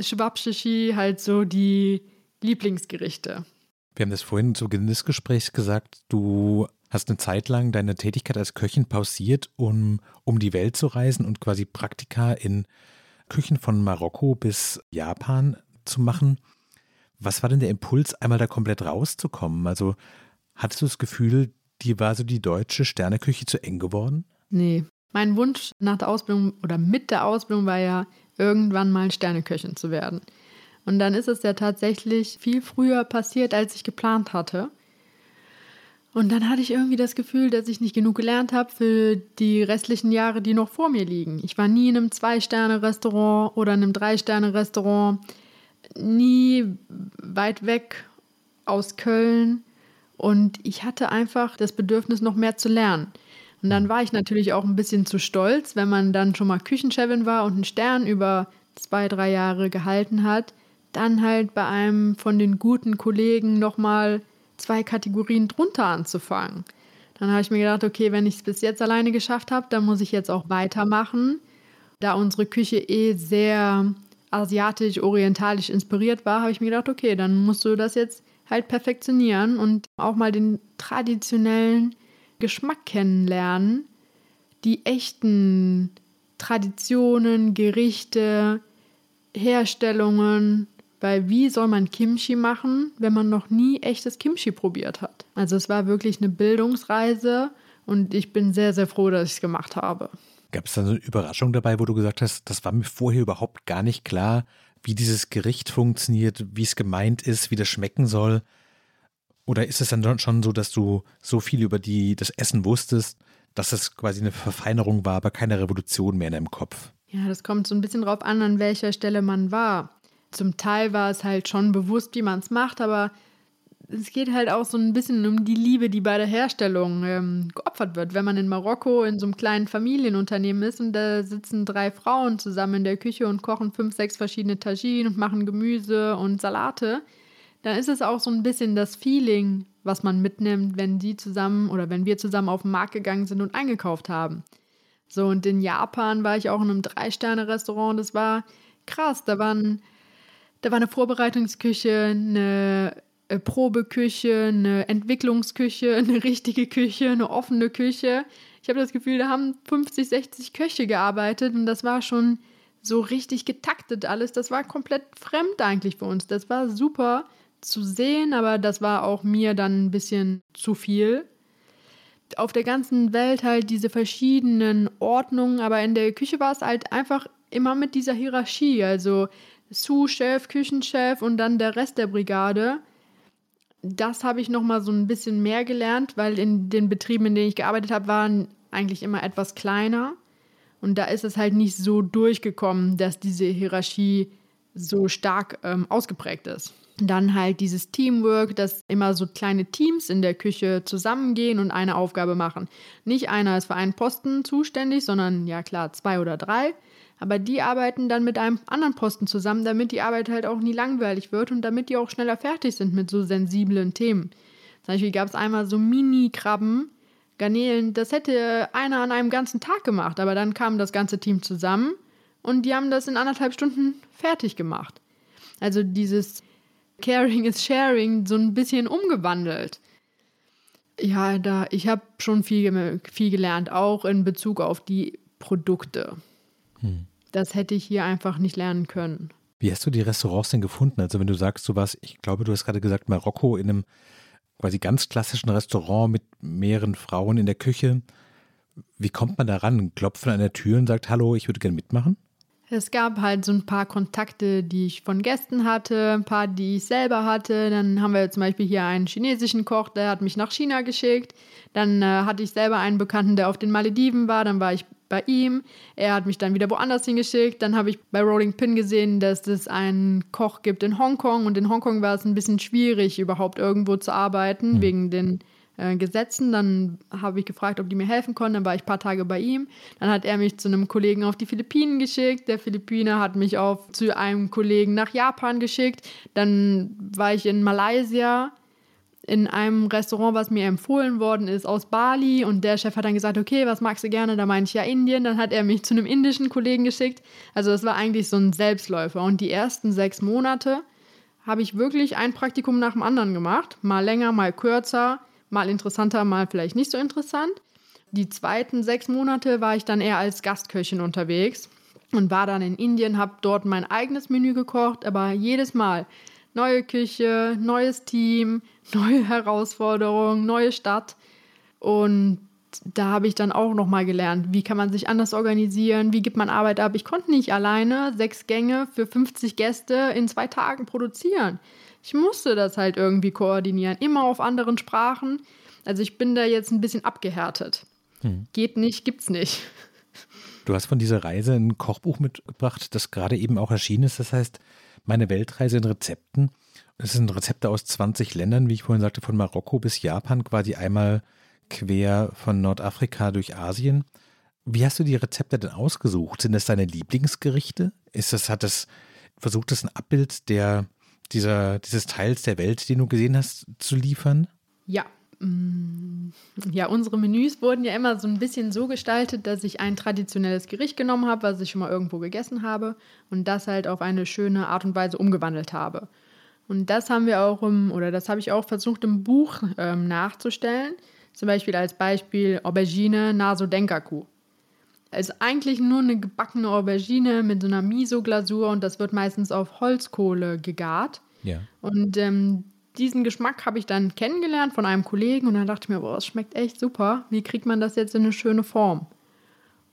Speaker 3: Schwabschichi halt so die Lieblingsgerichte.
Speaker 2: Wir haben das vorhin zu Beginn des Gesprächs gesagt, du hast eine Zeit lang deine Tätigkeit als Köchin pausiert, um um die Welt zu reisen und quasi Praktika in Küchen von Marokko bis Japan zu machen. Was war denn der Impuls, einmal da komplett rauszukommen? Also hattest du das Gefühl, dir war so die deutsche Sterneküche zu eng geworden?
Speaker 3: Nee. Mein Wunsch nach der Ausbildung oder mit der Ausbildung war ja, irgendwann mal Sterneköchin zu werden. Und dann ist es ja tatsächlich viel früher passiert, als ich geplant hatte. Und dann hatte ich irgendwie das Gefühl, dass ich nicht genug gelernt habe für die restlichen Jahre, die noch vor mir liegen. Ich war nie in einem Zwei-Sterne-Restaurant oder in einem Drei-Sterne-Restaurant nie weit weg aus Köln und ich hatte einfach das Bedürfnis, noch mehr zu lernen. Und dann war ich natürlich auch ein bisschen zu stolz, wenn man dann schon mal Küchenchefin war und einen Stern über zwei, drei Jahre gehalten hat, dann halt bei einem von den guten Kollegen nochmal zwei Kategorien drunter anzufangen. Dann habe ich mir gedacht, okay, wenn ich es bis jetzt alleine geschafft habe, dann muss ich jetzt auch weitermachen. Da unsere Küche eh sehr asiatisch-orientalisch inspiriert war, habe ich mir gedacht, okay, dann musst du das jetzt halt perfektionieren und auch mal den traditionellen Geschmack kennenlernen, die echten Traditionen, Gerichte, Herstellungen, weil wie soll man Kimchi machen, wenn man noch nie echtes Kimchi probiert hat? Also es war wirklich eine Bildungsreise und ich bin sehr, sehr froh, dass ich es gemacht habe.
Speaker 2: Gab es da so eine Überraschung dabei, wo du gesagt hast, das war mir vorher überhaupt gar nicht klar, wie dieses Gericht funktioniert, wie es gemeint ist, wie das schmecken soll? Oder ist es dann schon so, dass du so viel über die, das Essen wusstest, dass es quasi eine Verfeinerung war, aber keine Revolution mehr in deinem Kopf?
Speaker 3: Ja, das kommt so ein bisschen drauf an, an welcher Stelle man war. Zum Teil war es halt schon bewusst, wie man es macht, aber es geht halt auch so ein bisschen um die Liebe, die bei der Herstellung ähm, geopfert wird. Wenn man in Marokko in so einem kleinen Familienunternehmen ist und da sitzen drei Frauen zusammen in der Küche und kochen fünf, sechs verschiedene Taginen und machen Gemüse und Salate, dann ist es auch so ein bisschen das Feeling, was man mitnimmt, wenn die zusammen oder wenn wir zusammen auf den Markt gegangen sind und eingekauft haben. So, und in Japan war ich auch in einem Drei-Sterne-Restaurant. Das war krass. Da waren, da war eine Vorbereitungsküche, eine äh, Probeküche, eine Entwicklungsküche, eine richtige Küche, eine offene Küche. Ich habe das Gefühl, da haben 50, 60 Köche gearbeitet und das war schon so richtig getaktet alles. Das war komplett fremd eigentlich für uns. Das war super zu sehen, aber das war auch mir dann ein bisschen zu viel. Auf der ganzen Welt halt diese verschiedenen Ordnungen, aber in der Küche war es halt einfach immer mit dieser Hierarchie. Also Sous-Chef, Küchenchef und dann der Rest der Brigade. Das habe ich nochmal so ein bisschen mehr gelernt, weil in den Betrieben, in denen ich gearbeitet habe, waren eigentlich immer etwas kleiner. Und da ist es halt nicht so durchgekommen, dass diese Hierarchie so stark ähm, ausgeprägt ist. Dann halt dieses Teamwork, dass immer so kleine Teams in der Küche zusammengehen und eine Aufgabe machen. Nicht einer ist für einen Posten zuständig, sondern ja klar, zwei oder drei. Aber die arbeiten dann mit einem anderen Posten zusammen, damit die Arbeit halt auch nie langweilig wird und damit die auch schneller fertig sind mit so sensiblen Themen. Zum Beispiel gab es einmal so Mini-Krabben, Garnelen, das hätte einer an einem ganzen Tag gemacht, aber dann kam das ganze Team zusammen und die haben das in anderthalb Stunden fertig gemacht. Also dieses Caring is Sharing so ein bisschen umgewandelt. Ja, da ich habe schon viel, viel gelernt, auch in Bezug auf die Produkte. Hm. Das hätte ich hier einfach nicht lernen können.
Speaker 2: Wie hast du die Restaurants denn gefunden? Also wenn du sagst, du warst, ich glaube, du hast gerade gesagt, Marokko in einem quasi ganz klassischen Restaurant mit mehreren Frauen in der Küche. Wie kommt man da ran? Klopft an der Tür und sagt, hallo, ich würde gerne mitmachen?
Speaker 3: Es gab halt so ein paar Kontakte, die ich von Gästen hatte, ein paar, die ich selber hatte. Dann haben wir zum Beispiel hier einen chinesischen Koch, der hat mich nach China geschickt. Dann äh, hatte ich selber einen Bekannten, der auf den Malediven war. Dann war ich bei ihm. Er hat mich dann wieder woanders hingeschickt. Dann habe ich bei Rolling Pin gesehen, dass es einen Koch gibt in Hongkong. Und in Hongkong war es ein bisschen schwierig, überhaupt irgendwo zu arbeiten, mhm. wegen den äh, Gesetzen. Dann habe ich gefragt, ob die mir helfen konnten. Dann war ich ein paar Tage bei ihm. Dann hat er mich zu einem Kollegen auf die Philippinen geschickt. Der Philippiner hat mich auf, zu einem Kollegen nach Japan geschickt. Dann war ich in Malaysia in einem Restaurant, was mir empfohlen worden ist, aus Bali. Und der Chef hat dann gesagt, okay, was magst du gerne? Da meinte ich ja Indien. Dann hat er mich zu einem indischen Kollegen geschickt. Also das war eigentlich so ein Selbstläufer. Und die ersten sechs Monate habe ich wirklich ein Praktikum nach dem anderen gemacht. Mal länger, mal kürzer, mal interessanter, mal vielleicht nicht so interessant. Die zweiten sechs Monate war ich dann eher als Gastköchin unterwegs und war dann in Indien, habe dort mein eigenes Menü gekocht, aber jedes Mal neue Küche, neues Team, neue Herausforderungen, neue Stadt. Und da habe ich dann auch nochmal gelernt, wie kann man sich anders organisieren, wie gibt man Arbeit ab. Ich konnte nicht alleine sechs Gänge für 50 Gäste in zwei Tagen produzieren. Ich musste das halt irgendwie koordinieren, immer auf anderen Sprachen. Also ich bin da jetzt ein bisschen abgehärtet. Hm. Geht nicht, gibt's nicht.
Speaker 2: Du hast von dieser Reise ein Kochbuch mitgebracht, das gerade eben auch erschienen ist. Das heißt, meine Weltreise in Rezepten. Es sind Rezepte aus 20 Ländern, wie ich vorhin sagte, von Marokko bis Japan, quasi einmal quer von Nordafrika durch Asien. Wie hast du die Rezepte denn ausgesucht? Sind das deine Lieblingsgerichte? Ist das, hat das, versucht das ein Abbild der, dieser, dieses Teils der Welt, den du gesehen hast, zu liefern?
Speaker 3: Ja, ja, unsere Menüs wurden ja immer so ein bisschen so gestaltet, dass ich ein traditionelles Gericht genommen habe, was ich schon mal irgendwo gegessen habe und das halt auf eine schöne Art und Weise umgewandelt habe. Und das haben wir auch im, oder das habe ich auch versucht im Buch ähm, nachzustellen. Zum Beispiel als Beispiel Aubergine Naso Denkaku. Ist eigentlich nur eine gebackene Aubergine mit so einer Miso-Glasur und das wird meistens auf Holzkohle gegart.
Speaker 2: Ja.
Speaker 3: Und ähm, diesen Geschmack habe ich dann kennengelernt von einem Kollegen und dann dachte ich mir, boah, es schmeckt echt super. Wie kriegt man das jetzt in eine schöne Form?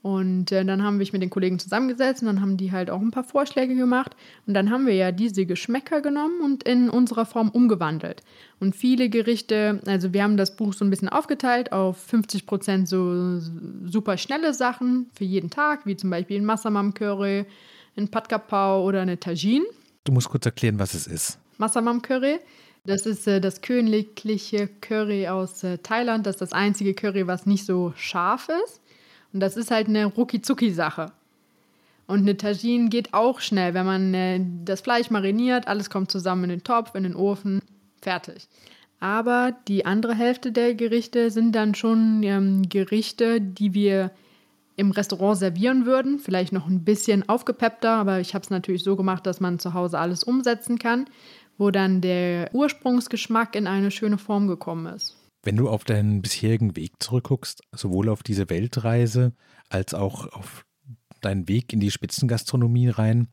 Speaker 3: Und äh, dann haben wir mit den Kollegen zusammengesetzt und dann haben die halt auch ein paar Vorschläge gemacht. Und dann haben wir ja diese Geschmäcker genommen und in unserer Form umgewandelt. Und viele Gerichte, also wir haben das Buch so ein bisschen aufgeteilt auf 50 Prozent so super schnelle Sachen für jeden Tag, wie zum Beispiel ein Massamam Curry, ein Pad Kapau oder eine Tajin.
Speaker 2: Du musst kurz erklären, was es ist.
Speaker 3: Massamam Curry das ist äh, das königliche Curry aus äh, Thailand. Das ist das einzige Curry, was nicht so scharf ist. Und das ist halt eine Rucki-Zucki-Sache. Und eine Tagine geht auch schnell, wenn man äh, das Fleisch mariniert, alles kommt zusammen in den Topf, in den Ofen, fertig. Aber die andere Hälfte der Gerichte sind dann schon ähm, Gerichte, die wir im Restaurant servieren würden. Vielleicht noch ein bisschen aufgepeppter, aber ich habe es natürlich so gemacht, dass man zu Hause alles umsetzen kann wo dann der Ursprungsgeschmack in eine schöne Form gekommen ist.
Speaker 2: Wenn du auf deinen bisherigen Weg zurückguckst, sowohl auf diese Weltreise als auch auf deinen Weg in die Spitzengastronomie rein,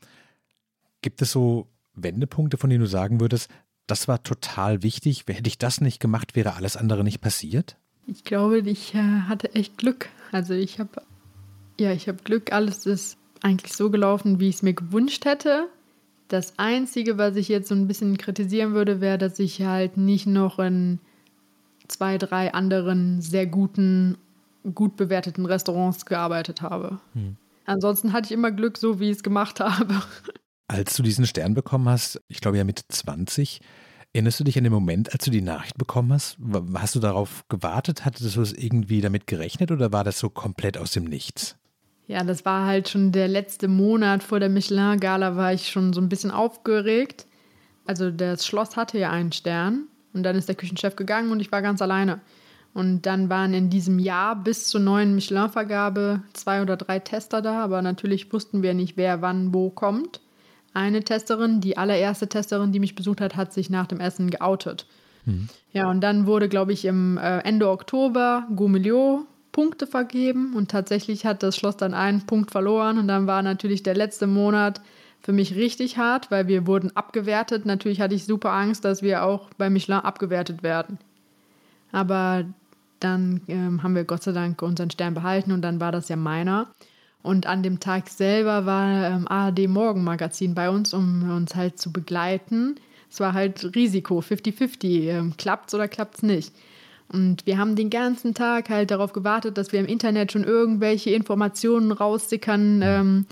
Speaker 2: gibt es so Wendepunkte, von denen du sagen würdest, das war total wichtig. Hätte ich das nicht gemacht, wäre alles andere nicht passiert?
Speaker 3: Ich glaube, ich äh, hatte echt Glück. Also ich habe ja, ich habe Glück. Alles ist eigentlich so gelaufen, wie ich es mir gewünscht hätte. Das Einzige, was ich jetzt so ein bisschen kritisieren würde, wäre, dass ich halt nicht noch in zwei, drei anderen sehr guten, gut bewerteten Restaurants gearbeitet habe. Hm. Ansonsten hatte ich immer Glück, so wie ich es gemacht habe.
Speaker 2: Als du diesen Stern bekommen hast, ich glaube ja mit 20, erinnerst du dich an den Moment, als du die Nachricht bekommen hast? Hast du darauf gewartet? Hattest du es irgendwie damit gerechnet oder war das so komplett aus dem Nichts?
Speaker 3: Ja, das war halt schon der letzte Monat vor der Michelin-Gala, war ich schon so ein bisschen aufgeregt. Also das Schloss hatte ja einen Stern und dann ist der Küchenchef gegangen und ich war ganz alleine. Und dann waren in diesem Jahr bis zur neuen Michelin-Vergabe zwei oder drei Tester da, aber natürlich wussten wir nicht, wer wann wo kommt. Eine Testerin, die allererste Testerin, die mich besucht hat, hat sich nach dem Essen geoutet. Mhm. Ja, und dann wurde, glaube ich, im äh, Ende Oktober Gourmillot Punkte vergeben und tatsächlich hat das Schloss dann einen Punkt verloren und dann war natürlich der letzte Monat für mich richtig hart, weil wir wurden abgewertet. Natürlich hatte ich super Angst, dass wir auch bei Michelin abgewertet werden. Aber dann ähm, haben wir Gott sei Dank unseren Stern behalten und dann war das ja meiner. Und an dem Tag selber war ähm, ARD Morgenmagazin bei uns, um uns halt zu begleiten. Es war halt Risiko, 50-50. Ähm, klappt's oder klappt's nicht? Und wir haben den ganzen Tag halt darauf gewartet, dass wir im Internet schon irgendwelche Informationen raussickern ähm,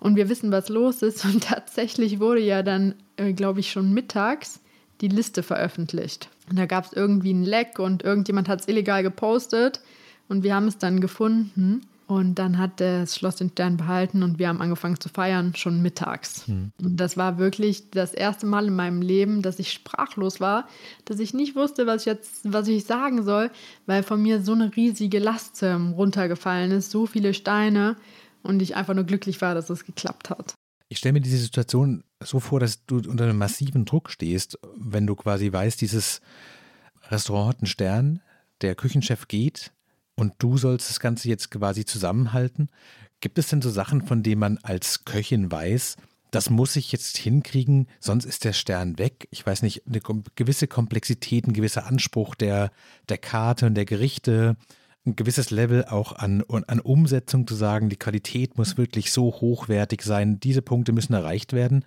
Speaker 3: und wir wissen, was los ist. Und tatsächlich wurde ja dann, äh, glaube ich, schon mittags die Liste veröffentlicht. Und da gab es irgendwie ein Leck und irgendjemand hat es illegal gepostet und wir haben es dann gefunden. Und dann hat das Schloss den Stern behalten und wir haben angefangen zu feiern, schon mittags. Hm. Und das war wirklich das erste Mal in meinem Leben, dass ich sprachlos war, dass ich nicht wusste, was ich jetzt, was ich sagen soll, weil von mir so eine riesige Last ähm, runtergefallen ist, so viele Steine und ich einfach nur glücklich war, dass es geklappt hat.
Speaker 2: Ich stelle mir diese Situation so vor, dass du unter einem massiven Druck stehst, wenn du quasi weißt, dieses Restaurant hat einen Stern, der Küchenchef geht, und du sollst das Ganze jetzt quasi zusammenhalten. Gibt es denn so Sachen, von denen man als Köchin weiß, das muss ich jetzt hinkriegen, sonst ist der Stern weg. Ich weiß nicht, eine gewisse Komplexität, ein gewisser Anspruch der, der Karte und der Gerichte, ein gewisses Level auch an, an Umsetzung zu sagen, die Qualität muss wirklich so hochwertig sein, diese Punkte müssen erreicht werden.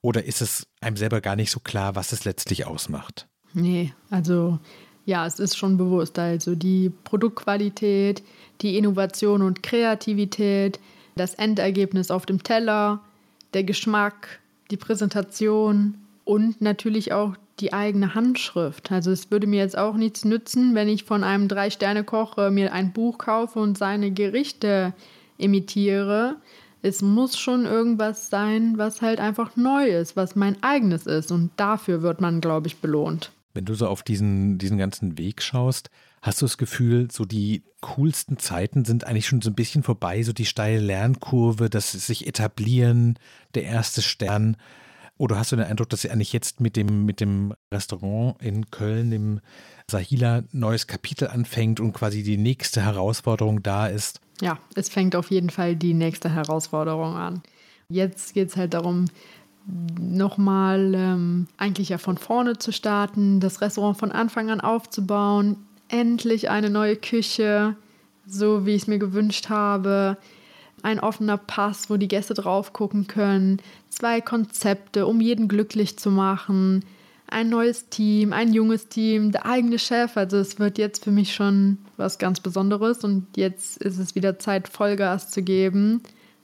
Speaker 2: Oder ist es einem selber gar nicht so klar, was es letztlich ausmacht?
Speaker 3: Nee, also ja, es ist schon bewusst. Also die Produktqualität, die Innovation und Kreativität, das Endergebnis auf dem Teller, der Geschmack, die Präsentation und natürlich auch die eigene Handschrift. Also es würde mir jetzt auch nichts nützen, wenn ich von einem Drei-Sterne-Koch äh, mir ein Buch kaufe und seine Gerichte imitiere. Es muss schon irgendwas sein, was halt einfach neu ist, was mein eigenes ist. Und dafür wird man, glaube ich, belohnt.
Speaker 2: Wenn du so auf diesen, diesen ganzen Weg schaust, hast du das Gefühl, so die coolsten Zeiten sind eigentlich schon so ein bisschen vorbei, so die steile Lernkurve, das sich etablieren, der erste Stern. Oder hast du den Eindruck, dass sie eigentlich jetzt mit dem, mit dem Restaurant in Köln, dem Sahila, neues Kapitel anfängt und quasi die nächste Herausforderung da ist?
Speaker 3: Ja, es fängt auf jeden Fall die nächste Herausforderung an. Jetzt geht es halt darum, nochmal ähm, eigentlich ja von vorne zu starten, das Restaurant von Anfang an aufzubauen, endlich eine neue Küche, so wie ich es mir gewünscht habe, ein offener Pass, wo die Gäste drauf gucken können, zwei Konzepte, um jeden glücklich zu machen, ein neues Team, ein junges Team, der eigene Chef. Also es wird jetzt für mich schon was ganz Besonderes und jetzt ist es wieder Zeit, Vollgas zu geben,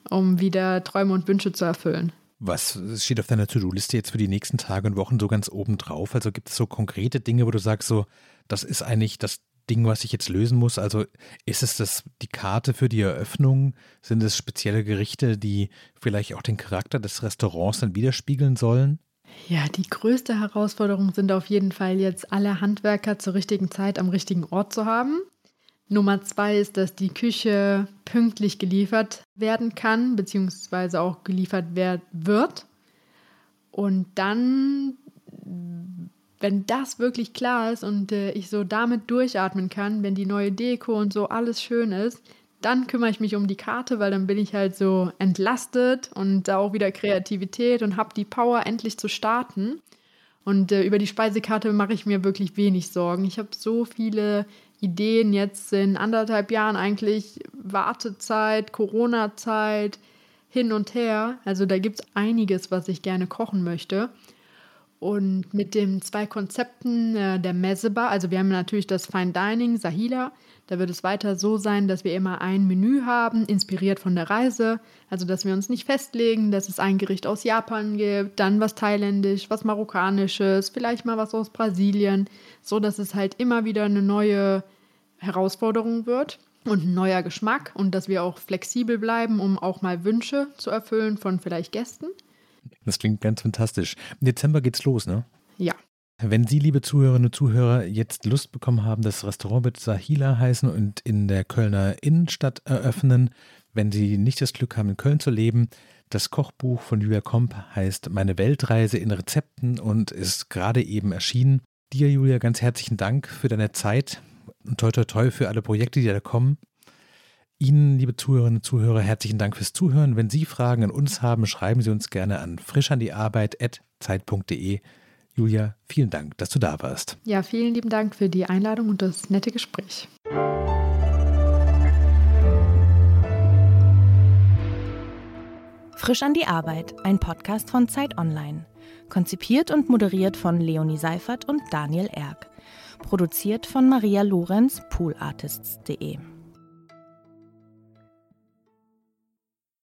Speaker 3: um wieder Träume und Wünsche zu erfüllen.
Speaker 2: Was steht auf deiner To-Do-Liste jetzt für die nächsten Tage und Wochen so ganz oben drauf? Also gibt es so konkrete Dinge, wo du sagst, so, das ist eigentlich das Ding, was ich jetzt lösen muss? Also ist es das die Karte für die Eröffnung? Sind es spezielle Gerichte, die vielleicht auch den Charakter des Restaurants dann widerspiegeln sollen?
Speaker 3: Ja, die größte Herausforderung sind auf jeden Fall jetzt alle Handwerker zur richtigen Zeit am richtigen Ort zu haben. Nummer zwei ist, dass die Küche pünktlich geliefert werden kann, beziehungsweise auch geliefert wird. Und dann wenn das wirklich klar ist und äh, ich so damit durchatmen kann, wenn die neue Deko und so alles schön ist, dann kümmere ich mich um die Karte, weil dann bin ich halt so entlastet und da auch wieder Kreativität und habe die Power, endlich zu starten. Und äh, über die Speisekarte mache ich mir wirklich wenig Sorgen. Ich habe so viele Ideen jetzt in anderthalb Jahren eigentlich Wartezeit, Corona-Zeit, hin und her. Also da gibt es einiges, was ich gerne kochen möchte. Und mit den zwei Konzepten äh, der Messebar, also wir haben natürlich das Fine Dining, Sahila, da wird es weiter so sein, dass wir immer ein Menü haben, inspiriert von der Reise. Also dass wir uns nicht festlegen, dass es ein Gericht aus Japan gibt, dann was thailändisch, was marokkanisches, vielleicht mal was aus Brasilien, so dass es halt immer wieder eine neue Herausforderung wird und ein neuer Geschmack und dass wir auch flexibel bleiben, um auch mal Wünsche zu erfüllen von vielleicht Gästen.
Speaker 2: Das klingt ganz fantastisch. Im Dezember geht's los, ne?
Speaker 3: Ja.
Speaker 2: Wenn Sie, liebe Zuhörerinnen und Zuhörer, jetzt Lust bekommen haben, das Restaurant wird Sahila heißen und in der Kölner Innenstadt eröffnen, wenn Sie nicht das Glück haben, in Köln zu leben, das Kochbuch von Julia Komp heißt Meine Weltreise in Rezepten und ist gerade eben erschienen. Dir, Julia, ganz herzlichen Dank für deine Zeit und toi toi toi für alle Projekte, die da kommen. Ihnen, liebe Zuhörerinnen und Zuhörer, herzlichen Dank fürs Zuhören. Wenn Sie Fragen an uns haben, schreiben Sie uns gerne an frischandiearbeit.zeit.de. Julia, vielen Dank, dass du da warst.
Speaker 3: Ja, vielen lieben Dank für die Einladung und das nette Gespräch.
Speaker 1: Frisch an die Arbeit, ein Podcast von Zeit Online. Konzipiert und moderiert von Leonie Seifert und Daniel Erck. Produziert von Maria Lorenz, poolartists.de.